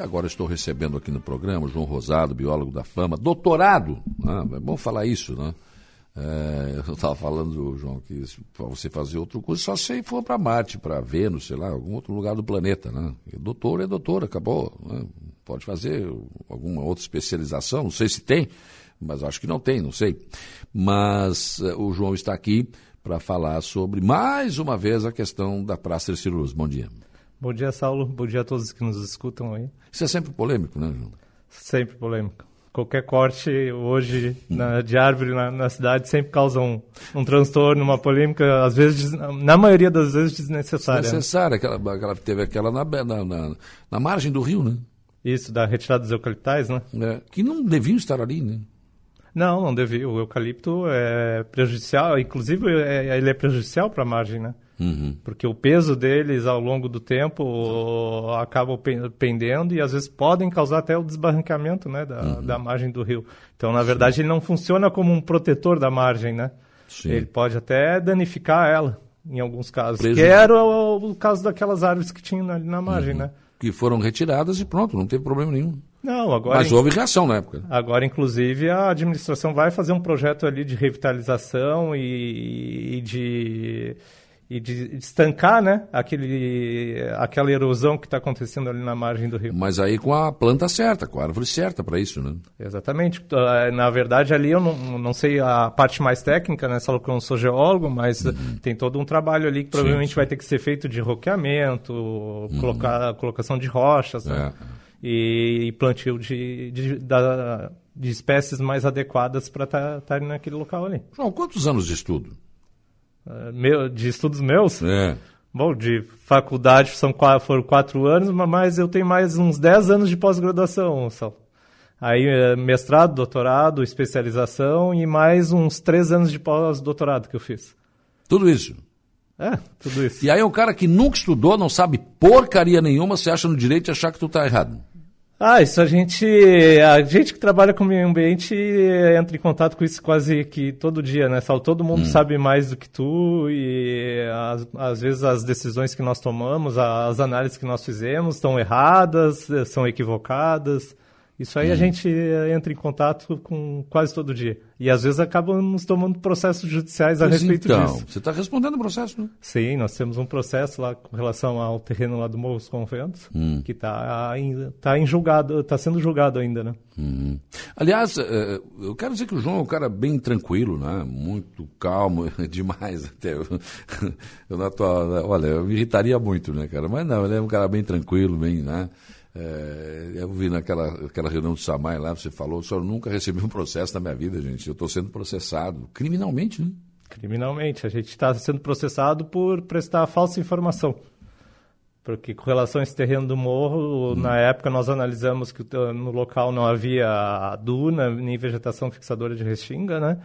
Agora estou recebendo aqui no programa João Rosado, biólogo da fama, doutorado. Né? É bom falar isso, né? É, eu estava falando, João, que para você fazer outro curso, só se for para Marte, para Vênus, sei lá, algum outro lugar do planeta, né? Doutor é doutor, acabou. Né? Pode fazer alguma outra especialização, não sei se tem, mas acho que não tem, não sei. Mas uh, o João está aqui para falar sobre, mais uma vez, a questão da Praça Luz. Bom dia. Bom dia, Saulo. Bom dia a todos que nos escutam aí. Isso é sempre polêmico, né, João? Sempre polêmico qualquer corte hoje na, de árvore na, na, cidade sempre causa um, um transtorno, uma polêmica, às vezes, na maioria das vezes, desnecessária. Desnecessária, aquela, aquela, teve aquela na, na, na, na, margem do rio, né? Isso, da retirada dos eucaliptais, né? É, que não deviam estar ali, né? Não, não devia. O eucalipto é prejudicial, inclusive é, ele é prejudicial para a margem, né? Uhum. Porque o peso deles ao longo do tempo acaba pendendo e às vezes podem causar até o desbarrancamento né, da, uhum. da margem do rio. Então, na verdade, Sim. ele não funciona como um protetor da margem, né? Sim. Ele pode até danificar ela, em alguns casos. Preso. Que era o, o, caso daquelas árvores que tinham ali na margem, uhum. né? Que foram retiradas e pronto, não teve problema nenhum. Não, agora. Mas houve reação na época. Agora, inclusive, a administração vai fazer um projeto ali de revitalização e, e de e de estancar né, aquele, aquela erosão que está acontecendo ali na margem do rio. Mas aí com a planta certa, com a árvore certa para isso, né? Exatamente. Ah, na verdade, ali eu não, não sei a parte mais técnica, né? Só que eu não sou geólogo, mas uhum. tem todo um trabalho ali que provavelmente sim, sim. vai ter que ser feito de roqueamento, uhum. colocar, colocação de rochas, né? É. E, e, plantio de, de, da, de espécies mais adequadas para estar tá, tá naquele local ali. João, quantos anos de estudo? Uh, meu, de estudos meus? É. Bom, de faculdade são foram quatro anos, mas eu tenho mais uns dez anos de pós-graduação, Sal. Aí eh, mestrado, doutorado, especialização e mais uns três anos de pós-doutorado que eu fiz. Tudo isso? É, tudo isso. E aí um cara que nunca estudou, não sabe porcaria nenhuma, você acha no direito de achar que tu tá errado. Ah, isso a gente. A gente que trabalha com o meio ambiente entra em contato com isso quase que todo dia, né, Sal? Todo mundo hum. sabe mais do que tu e às, às vezes as decisões que nós tomamos, as análises que nós fizemos estão erradas, são equivocadas. Isso aí hum. a gente entra em contato com quase todo dia. E às vezes acabamos tomando processos judiciais pois a respeito então, disso. Você está respondendo o processo, né? Sim, nós temos um processo lá com relação ao terreno lá do Morro dos Conventos, hum. que está tá em julgado, está sendo julgado ainda, né? Hum. Aliás, eh, eu quero dizer que o João é um cara bem tranquilo, né? Muito calmo, demais até. Eu, eu na tua, olha, eu me irritaria muito, né, cara? Mas não, ele é um cara bem tranquilo, bem, né? É, eu vi naquela aquela reunião do Samai lá, você falou, o senhor nunca recebeu um processo na minha vida, gente. Eu estou sendo processado criminalmente, né? Criminalmente. A gente está sendo processado por prestar falsa informação. Porque com relação a esse terreno do morro, hum. na época nós analisamos que no local não havia duna nem vegetação fixadora de restinga, né?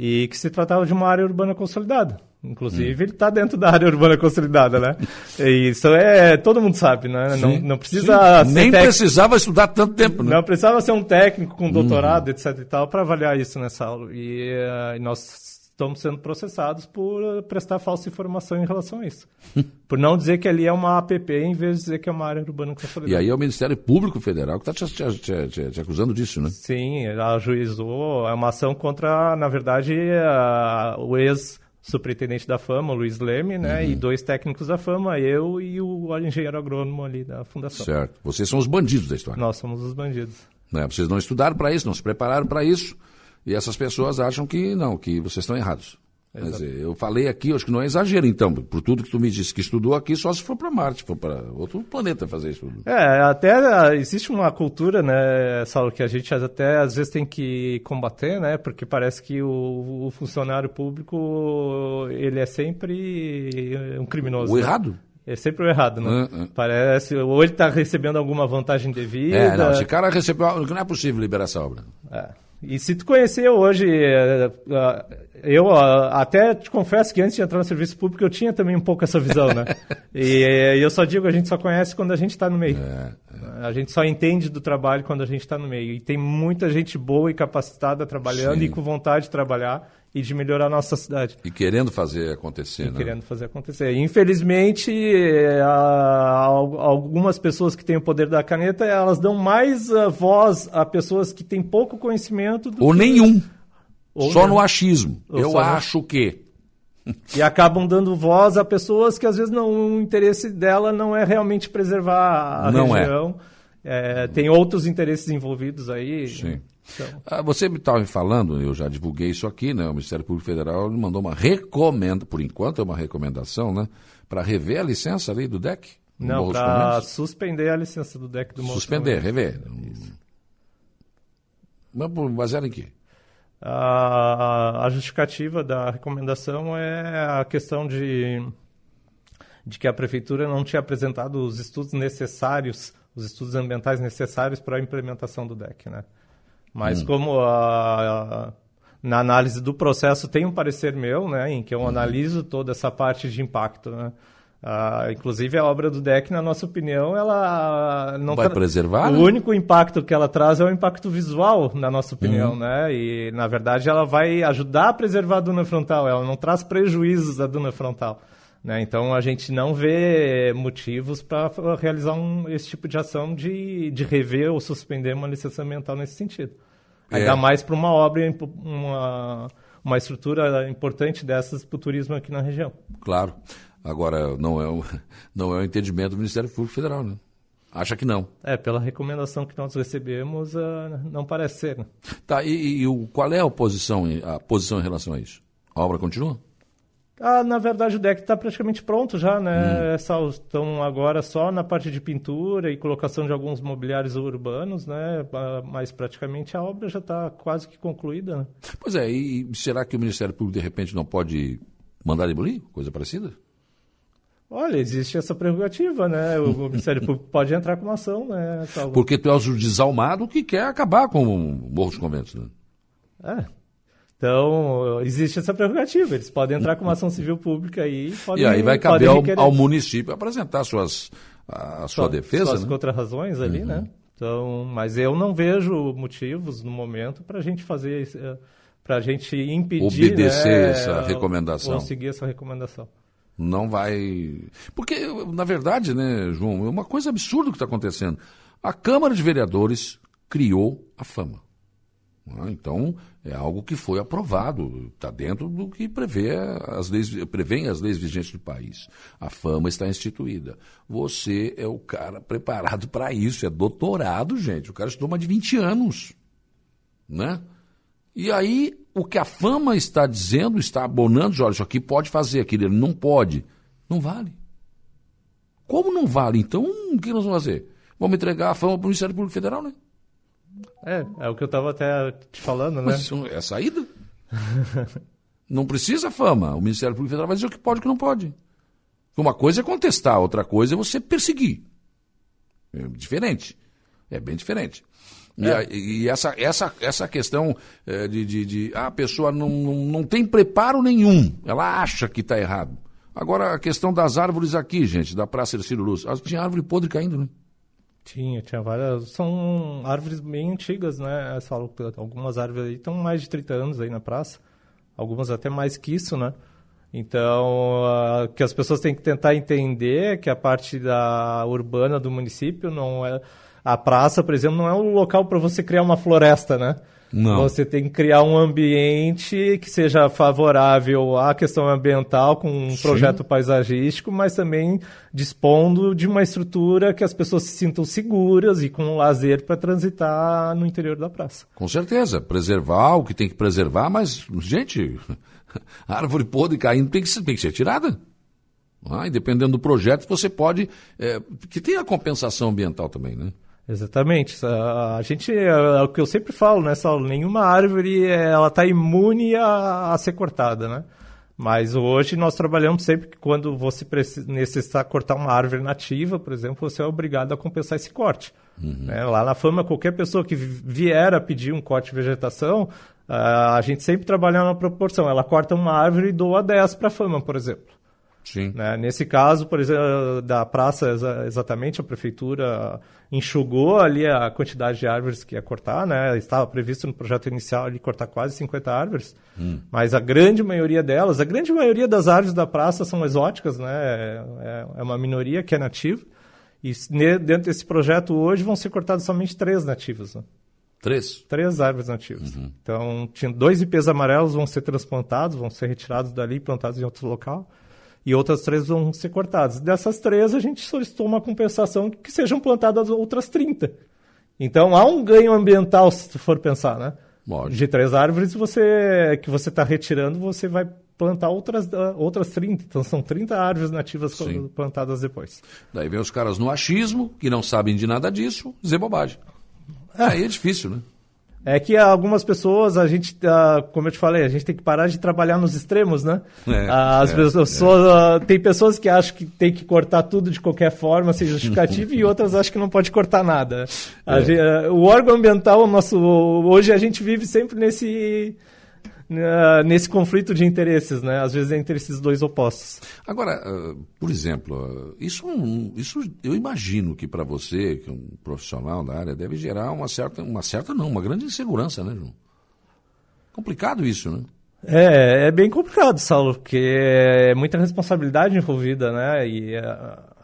E que se tratava de uma área urbana consolidada. Inclusive, hum. ele está dentro da área urbana consolidada, né? E isso é. Todo mundo sabe, né? Sim, não, não precisa. Nem tec... precisava estudar tanto tempo, né? Não precisava ser um técnico com doutorado, hum. etc e tal, para avaliar isso nessa aula. E, uh, e nós estamos sendo processados por eh, prestar falsa informação em relação a isso. por não dizer que ali é uma APP em vez de dizer que é uma área urbana consolidada. E aí é o Ministério Público Federal que está te, te, te, te, acusando disso, né? Sim, ajuizou. É uma ação contra, na verdade, a, o ex superintendente da Fama, Luiz Leme, né? Uhum. E dois técnicos da Fama, eu e o engenheiro agrônomo ali da fundação. Certo. Vocês são os bandidos da história. Nós somos os bandidos. Né? Vocês não estudaram para isso, não se prepararam para isso. E essas pessoas acham que não, que vocês estão errados. Quer dizer, eu falei aqui, acho que não é exagero, então, por tudo que tu me disse que estudou aqui, só se for para Marte, for para outro planeta fazer isso. É, até ah, existe uma cultura, né, Saulo, que a gente até às vezes tem que combater, né, porque parece que o, o funcionário público, ele é sempre um criminoso. O né? errado? É sempre o errado, né? Uh, uh. Parece, ou ele está recebendo alguma vantagem devida. É, não, esse cara recebeu, não é possível liberar essa obra. É. E se tu conhecer hoje, é, é, eu até te confesso que antes de entrar no serviço público eu tinha também um pouco essa visão, né? e eu só digo, a gente só conhece quando a gente está no meio. É, A gente só entende do trabalho quando a gente está no meio. E tem muita gente boa e capacitada trabalhando Sim. e com vontade de trabalhar e de melhorar a nossa cidade. E querendo fazer acontecer, e né? querendo fazer acontecer. Infelizmente, algumas pessoas que têm o poder da caneta, elas dão mais eh, voz a pessoas que têm pouco conhecimento. Ou que... nenhum. Ou só no achismo. Ou Eu acho no... que. E acabam dando voz a pessoas que às vezes não, o interesse dela não é realmente preservar a não é. região. É. É, tem outros interesses envolvidos aí. Sim. Então. Ah, você me estava falando, eu já divulguei isso aqui, né? O Ministério Público Federal mandou uma recomenda, por enquanto é uma recomendação, né? Para rever a licença ali do DEC. Não, para suspender a licença do DEC do Morro Suspender, rever. Isso. Mas baseado em quê? A, a justificativa da recomendação é a questão de, de que a prefeitura não tinha apresentado os estudos necessários, os estudos ambientais necessários para a implementação do DEC, né? Mas hum. como a, a, na análise do processo tem um parecer meu, né, em que eu uhum. analiso toda essa parte de impacto, né? Inclusive a obra do DEC, na nossa opinião, ela não vai preservar. O né? único impacto que ela traz é o impacto visual, na nossa opinião, uhum. né? E na verdade ela vai ajudar a preservar a duna frontal. Ela não traz prejuízos à duna frontal. Né? Então a gente não vê motivos para realizar um, esse tipo de ação de, de rever ou suspender uma licença ambiental nesse sentido. É. Ainda mais para uma obra, uma, uma estrutura importante dessas para o turismo aqui na região. Claro. Agora, não é, o, não é o entendimento do Ministério Público Federal, né? Acha que não. É, pela recomendação que nós recebemos, uh, não parece ser. Né? Tá, e, e o, qual é a posição, a posição em relação a isso? A obra continua? Ah, na verdade, o deck está praticamente pronto já, né? Hum. Estão agora só na parte de pintura e colocação de alguns mobiliários urbanos, né? Ah, mas praticamente a obra já está quase que concluída. Né? Pois é, e será que o Ministério Público de repente não pode mandar demolir? Coisa parecida? Olha, existe essa prerrogativa, né? O Ministério Público pode entrar com uma ação, né? Porque tu és o desalmado que quer acabar com o Morro dos Conventos, né? É. Então, existe essa prerrogativa. Eles podem entrar com uma ação civil pública aí. Podem, e aí vai caber ao, ao, município apresentar suas, a sua Só, defesa. Suas né? contra-razões ali, né? uhum. né? Então, mas eu não vejo motivos no momento para a gente fazer, eh, para a gente impedir. Obedecer né, essa recomendação. Conseguir essa recomendação. Não vai. Porque, na verdade, né, João, é uma coisa absurda o que está acontecendo. A Câmara de Vereadores criou a fama. Né? Então, é algo que foi aprovado, está dentro do que prevê as leis, prevêem as leis vigentes do país. A fama está instituída. Você é o cara preparado para isso, é doutorado, gente. O cara estudou mais de 20 anos. Né? E aí, o que a fama está dizendo, está abonando, olha, isso aqui pode fazer, aquilo não pode. Não vale. Como não vale? Então, o que nós vamos fazer? Vamos entregar a fama para o Ministério Público Federal, né? É, é o que eu estava até te falando, né? Mas isso é saída. não precisa fama. O Ministério Público Federal vai dizer o que pode e o que não pode. Uma coisa é contestar, outra coisa é você perseguir. É diferente. É bem diferente. É. E, e, essa, essa, essa questão é, de, de, de ah, a pessoa não, não, não tem preparo nenhum, ela acha que está errado. Agora, a questão das árvores aqui, gente, da Praça Ercílio Luz. Tinha árvore podre caindo, né? Tinha, tinha várias. São árvores bem antigas, né? Algumas árvores aí estão mais de 30 anos aí na praça. Algumas até mais que isso, né? Então, que as pessoas têm que tentar entender que a parte da urbana do município não é. A praça, por exemplo, não é um local para você criar uma floresta, né? Não. Você tem que criar um ambiente que seja favorável à questão ambiental, com um Sim. projeto paisagístico, mas também dispondo de uma estrutura que as pessoas se sintam seguras e com um lazer para transitar no interior da praça. Com certeza. Preservar o que tem que preservar, mas, gente, a árvore podre caindo tem que, ser, tem que ser tirada. Ah, e dependendo do projeto, você pode. É, que tem a compensação ambiental também, né? Exatamente. A, gente, é, é, o que eu sempre falo, né, Saulo? Nenhuma árvore ela está imune a, a, ser cortada, né? Mas hoje nós trabalhamos sempre que quando você necessitar cortar uma árvore nativa, por exemplo, você é obrigado a compensar esse corte. Uhum. Né? Lá na Fama, qualquer pessoa que vier a pedir um corte de vegetação, a gente sempre trabalha na proporção. Ela corta uma árvore e doa 10 para a Fama, por exemplo. Sim. Né? Nesse caso, por exemplo, da praça, exatamente, a prefeitura enxugou ali a quantidade de árvores que ia cortar, né? Estava previsto no projeto inicial ali cortar quase 50 árvores, hum. mas a grande maioria delas, a grande maioria das árvores da praça são exóticas, né? É, é uma minoria que é nativa. E dentro desse projeto hoje vão ser cortadas somente três nativas. Né? Três? Três árvores nativas. Uhum. Então, tinha dois ipês amarelos vão ser transplantados, vão ser retirados dali e plantados em outro local. E outras três vão ser cortadas. Dessas três, a gente solicitou uma compensação que sejam plantadas outras 30. Então, há um ganho ambiental, se for pensar, né? Lógico. De três árvores você, que você está retirando, você vai plantar outras, outras 30. Então, são 30 árvores nativas Sim. plantadas depois. Daí vem os caras no achismo, que não sabem de nada disso, dizer bobagem. Aí é difícil, né? É que algumas pessoas, a gente, uh, como eu te falei, a gente tem que parar de trabalhar nos extremos, né? É, As é, pessoas, é. Uh, tem pessoas que acham que tem que cortar tudo de qualquer forma, sem justificativa, e outras acham que não pode cortar nada. É. Gente, o órgão ambiental, nosso, hoje a gente vive sempre nesse uh, nesse conflito de interesses, né? Às vezes entre esses dois opostos. Agora, uh, por exemplo, uh, isso, isso eu imagino que para você, que é um profissional da área, deve gerar uma certa, uma certa não, uma grande insegurança, né, João? Complicado isso, né? É, é bem complicado, Saulo, porque é muita responsabilidade envolvida, né? E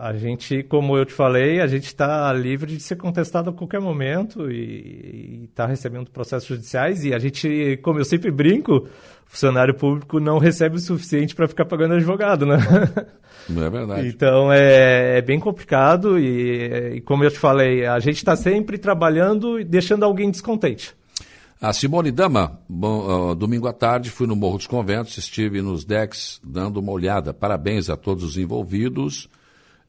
a gente, como eu te falei, a gente está livre de ser contestado a qualquer momento e está recebendo processos judiciais e a gente, como eu sempre brinco, funcionário público não recebe o suficiente para ficar pagando advogado, né? Não é verdade. Então é, é bem complicado e, e, como eu te falei, a gente está sempre trabalhando e deixando alguém descontente. A Simone Dama, bom, uh, domingo à tarde fui no Morro dos Conventos, estive nos decks dando uma olhada. Parabéns a todos os envolvidos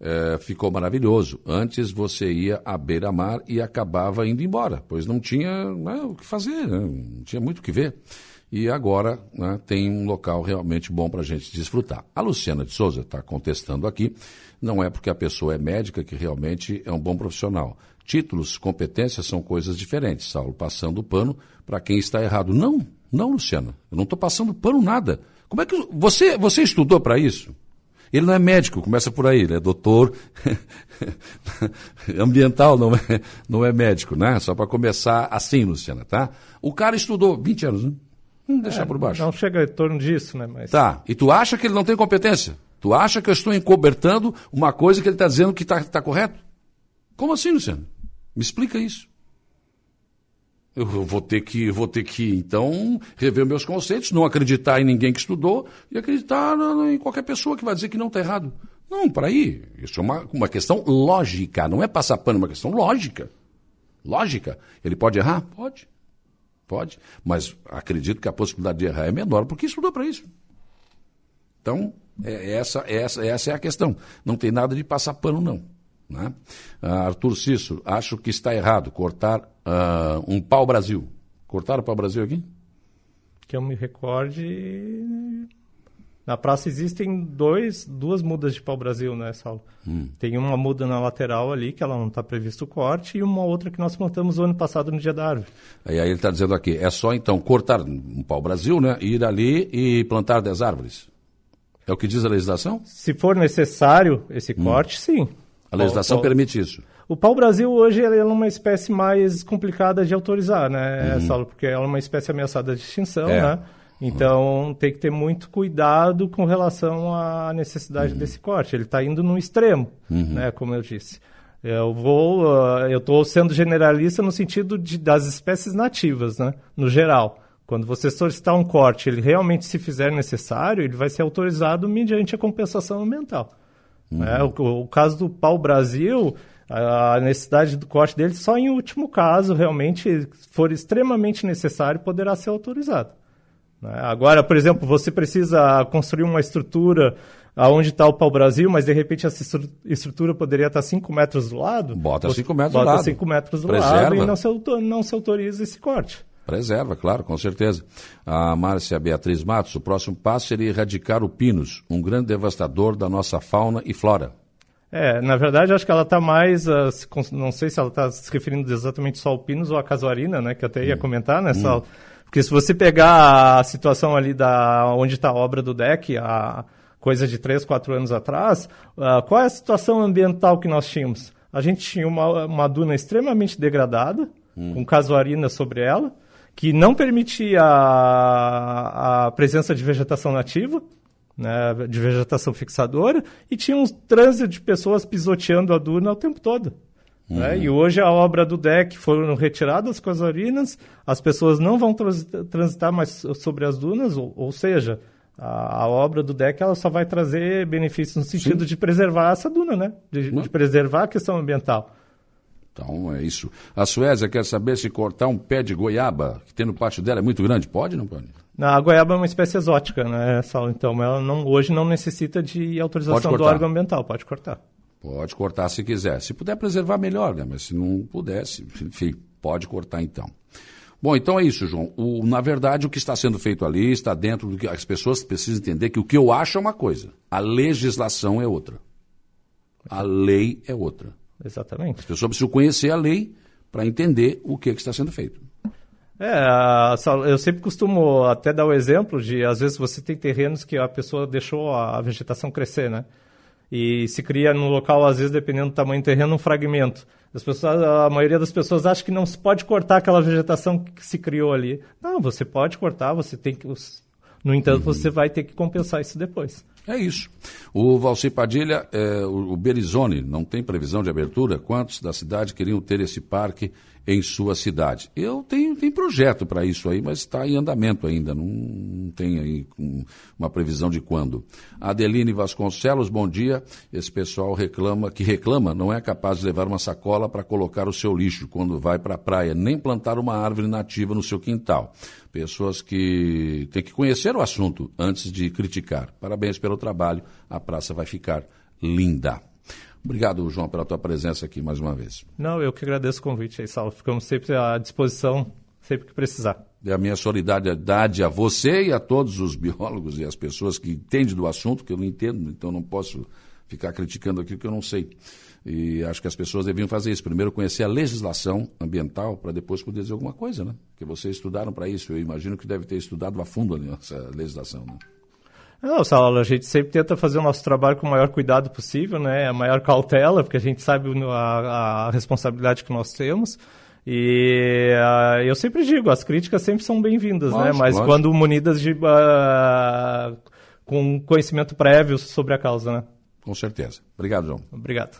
é, ficou maravilhoso. Antes você ia à beira-mar e acabava indo embora, pois não tinha né, o que fazer, né, não tinha muito o que ver. E agora né, tem um local realmente bom para a gente desfrutar. A Luciana de Souza está contestando aqui, não é porque a pessoa é médica que realmente é um bom profissional. Títulos, competências são coisas diferentes. Saulo passando pano para quem está errado. Não, não, Luciana, eu não estou passando pano nada. Como é que você, você estudou para isso? Ele não é médico, começa por aí, ele é doutor ambiental, não é, não é médico, né? Só para começar assim, Luciana, tá? O cara estudou 20 anos, né? Vamos deixar é, por baixo. Não chega em torno disso, né? Mas... Tá, e tu acha que ele não tem competência? Tu acha que eu estou encobertando uma coisa que ele está dizendo que está tá correto? Como assim, Luciano? Me explica isso. Eu vou ter que, vou ter que então rever meus conceitos, não acreditar em ninguém que estudou e acreditar em qualquer pessoa que vai dizer que não está errado. Não, para aí. Isso é uma, uma questão lógica, não é passar pano, é uma questão lógica. Lógica. Ele pode errar? Pode. Pode. Mas acredito que a possibilidade de errar é menor, porque estudou para isso. Então, é, essa, essa, essa é a questão. Não tem nada de passar pano, não. Né? Uh, Arthur Cício, acho que está errado cortar uh, um pau-brasil. Cortaram o pau-brasil aqui? Que eu me recorde. Na praça existem dois, duas mudas de pau-brasil, né, Saulo? Hum. Tem uma muda na lateral ali, que ela não está previsto o corte, e uma outra que nós plantamos o ano passado no dia da árvore. Aí, aí ele está dizendo aqui, é só então cortar um pau-brasil, né? Ir ali e plantar 10 árvores. É o que diz a legislação? Se for necessário esse hum. corte, sim. A legislação pau, permite isso. O pau-brasil hoje é uma espécie mais complicada de autorizar, né, uhum. Saulo? Porque ela é uma espécie ameaçada de extinção, é. né? Então uhum. tem que ter muito cuidado com relação à necessidade uhum. desse corte. Ele está indo no extremo, uhum. né? Como eu disse. Eu vou, uh, eu estou sendo generalista no sentido de, das espécies nativas, né? No geral. Quando você solicitar um corte, ele realmente se fizer necessário, ele vai ser autorizado mediante a compensação ambiental. Uhum. É, o, o, caso do pau-brasil, a necessidade do corte dele só em último caso, realmente, for extremamente necessário, poderá ser autorizado. Né? Agora, por exemplo, você precisa construir uma estrutura aonde está o pau-brasil, mas de repente essa estrutura poderia estar 5 metros do lado. Bota 5 metros bota do lado. Bota 5 metros do Preserva. lado e não se, não se autoriza esse corte. Preserva, claro, com certeza. A Márcia Beatriz Matos, o próximo passo seria erradicar o pinus, um grande devastador da nossa fauna e flora. É, na verdade, acho que ela está mais, uh, não sei se ela está se referindo exatamente só ao pinus ou à casuarina, né, que eu até ia hum. comentar, né, hum. Porque se você pegar a situação ali da onde está a obra do deck, a coisa de 3, 4 anos atrás, uh, qual é a situação ambiental que nós tínhamos? A gente tinha uma, uma duna extremamente degradada, hum. com casuarina sobre ela, que não permitia a, a presença de vegetação nativa, né, de vegetação fixadora, e tinha um trânsito de pessoas pisoteando a duna o tempo todo. Né? Uhum. Né? E hoje a obra do DEC foram retiradas as casuarinas, as pessoas não vão transitar mais sobre as dunas, ou, ou seja, a, a, obra do DEC ela só vai trazer benefícios no sentido Sim. de preservar essa duna, né? De, de, preservar a questão ambiental. Então é isso. A Suécia quer saber se cortar um pé de goiaba que tem no pátio dela é muito grande. Pode não pode? A goiaba é uma espécie exótica, né, Saulo? Então ela não, hoje não necessita de autorização do órgão ambiental. Pode cortar. Pode cortar se quiser. Se puder preservar, melhor, né? Mas se não pudesse, enfim, pode cortar então. Bom, então é isso, João. O, na verdade, o que está sendo feito ali está dentro do que as pessoas precisam entender que o que eu acho é uma coisa, a legislação é outra. A lei é outra. Exatamente. As pessoas precisam conhecer a lei para entender o que, é que está sendo feito. É, eu sempre costumo até dar o exemplo de, às vezes, você tem terrenos que a pessoa deixou a vegetação crescer, né? E se cria no local, às vezes, dependendo do tamanho do terreno, um fragmento. As pessoas, a maioria das pessoas acha que não se pode cortar aquela vegetação que se criou ali. Não, você pode cortar, você tem que. No entanto, uhum. você vai ter que compensar isso depois. É isso. O Valci Padilha, é, o, Berizone, não tem previsão de abertura? Quantos da cidade queriam ter esse parque em sua cidade? Eu tenho, tenho projeto para isso aí, mas está em andamento ainda, não, não tem aí uma previsão de quando. Adeline Vasconcelos, bom dia. Esse pessoal reclama, que reclama, não é capaz de levar uma sacola para colocar o seu lixo quando vai para a praia, nem plantar uma árvore nativa no seu quintal pessoas que têm que conhecer o assunto antes de criticar. Parabéns pelo trabalho, a praça vai ficar linda. Obrigado, João, pela tua presença aqui mais uma vez. Não, eu que agradeço o convite aí, Saulo. Ficamos sempre à disposição, sempre que precisar. E a minha solidariedade a você e a todos os biólogos e as pessoas que entendem do assunto, que eu não entendo, então não posso ficar criticando aquilo que eu não sei. E acho que as pessoas deviam fazer isso. Primeiro conhecer a legislação ambiental para depois poder dizer alguma coisa, né? Porque vocês estudaram para isso. Eu imagino que deve ter estudado a fundo essa legislação, né? Não, Saulo, a gente sempre tenta fazer o nosso trabalho com o maior cuidado possível, né? A maior cautela, porque a gente sabe a, a responsabilidade que nós temos. E uh, eu sempre digo, as críticas sempre são bem-vindas, né? Mas lógico. quando munidas de uh, com conhecimento prévio sobre a causa, né? Com certeza. Obrigado, João. Obrigado.